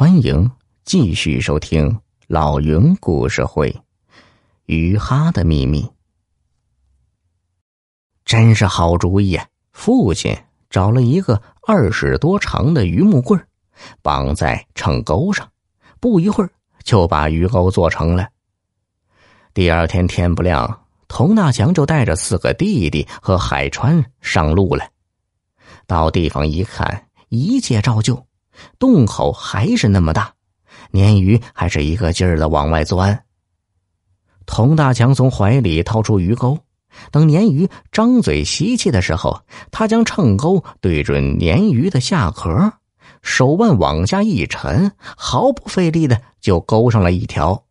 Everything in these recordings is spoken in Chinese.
欢迎继续收听老云故事会，《鱼哈的秘密》。真是好主意啊！父亲找了一个二尺多长的榆木棍绑在秤钩上，不一会儿就把鱼钩做成了。第二天天不亮，佟大强就带着四个弟弟和海川上路了。到地方一看，一切照旧。洞口还是那么大，鲶鱼还是一个劲儿的往外钻。佟大强从怀里掏出鱼钩，等鲶鱼张嘴吸气的时候，他将秤钩对准鲶鱼的下壳，手腕往下一沉，毫不费力的就勾上了一条。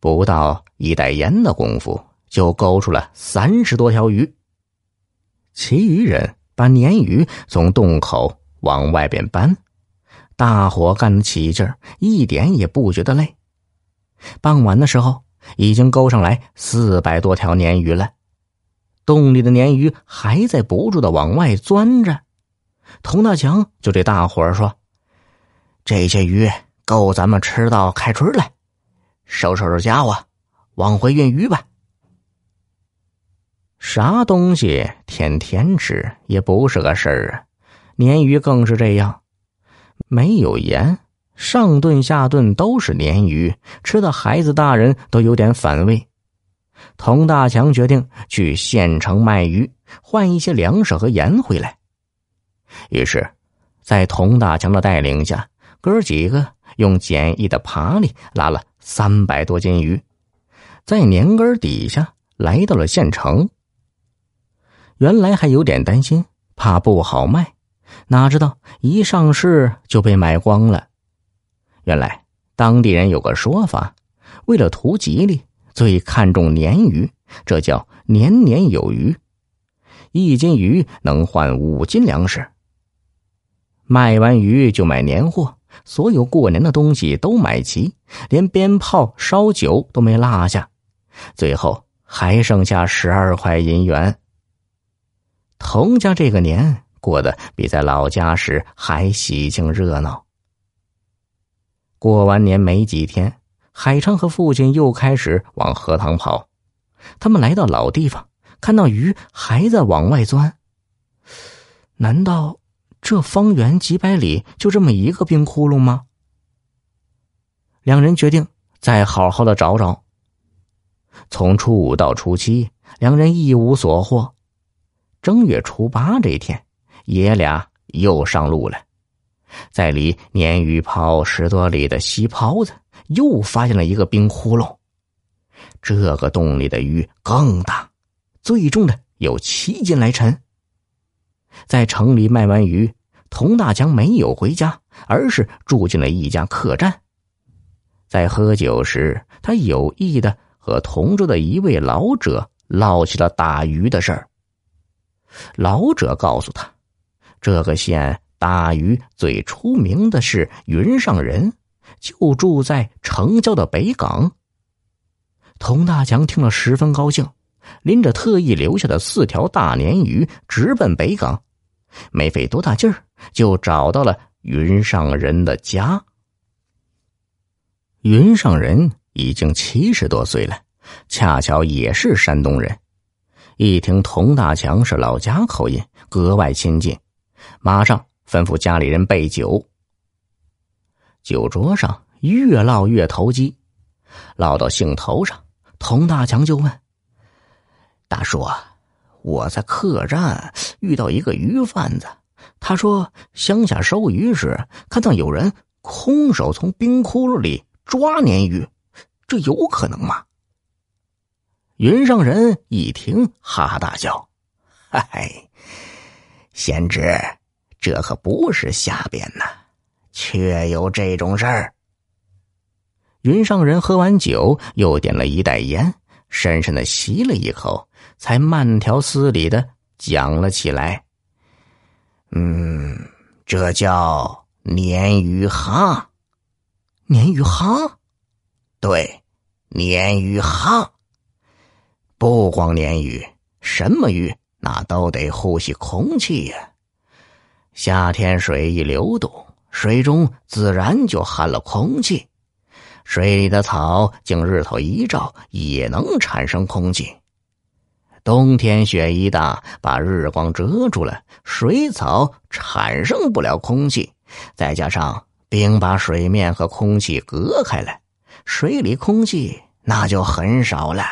不到一袋盐的功夫，就勾出了三十多条鱼。其余人把鲶鱼从洞口。往外边搬，大伙干得起劲儿，一点也不觉得累。傍晚的时候，已经勾上来四百多条鲶鱼了。洞里的鲶鱼还在不住的往外钻着。佟大强就对大伙儿说：“这些鱼够咱们吃到开春了，收拾收拾家伙，往回运鱼吧。”啥东西天天吃也不是个事儿啊。鲶鱼更是这样，没有盐，上顿下顿都是鲶鱼，吃的孩子大人都有点反胃。佟大强决定去县城卖鱼，换一些粮食和盐回来。于是，在佟大强的带领下，哥几个用简易的爬犁拉了三百多斤鱼，在年根底下来到了县城。原来还有点担心，怕不好卖。哪知道一上市就被买光了。原来当地人有个说法，为了图吉利，最看重鲶鱼，这叫年年有余。一斤鱼能换五斤粮食。卖完鱼就买年货，所有过年的东西都买齐，连鞭炮、烧酒都没落下。最后还剩下十二块银元。童家这个年。过得比在老家时还喜庆热闹。过完年没几天，海昌和父亲又开始往荷塘跑。他们来到老地方，看到鱼还在往外钻。难道这方圆几百里就这么一个冰窟窿吗？两人决定再好好的找找。从初五到初七，两人一无所获。正月初八这一天。爷俩又上路了，在离鲶鱼泡十多里的西泡子，又发现了一个冰窟窿。这个洞里的鱼更大，最重的有七斤来沉。在城里卖完鱼，佟大强没有回家，而是住进了一家客栈。在喝酒时，他有意的和同桌的一位老者唠起了打鱼的事儿。老者告诉他。这个县大鱼最出名的是云上人，就住在城郊的北港。佟大强听了十分高兴，拎着特意留下的四条大鲶鱼直奔北港，没费多大劲儿就找到了云上人的家。云上人已经七十多岁了，恰巧也是山东人，一听佟大强是老家口音，格外亲近。马上吩咐家里人备酒。酒桌上越唠越投机，唠到兴头上，佟大强就问：“大叔，我在客栈遇到一个鱼贩子，他说乡下收鱼时看到有人空手从冰窟窿里抓鲶鱼，这有可能吗？”云上人一听，哈哈大笑：“ 嗨，贤侄。”这可不是瞎编呐，确有这种事儿。云上人喝完酒，又点了一袋烟，深深的吸了一口，才慢条斯理的讲了起来。嗯，这叫鲶鱼哈，鲶鱼哈，对，鲶鱼哈。不光鲶鱼，什么鱼那都得呼吸空气呀。夏天水一流动，水中自然就含了空气。水里的草经日头一照，也能产生空气。冬天雪一大，把日光遮住了，水草产生不了空气。再加上冰把水面和空气隔开了，水里空气那就很少了。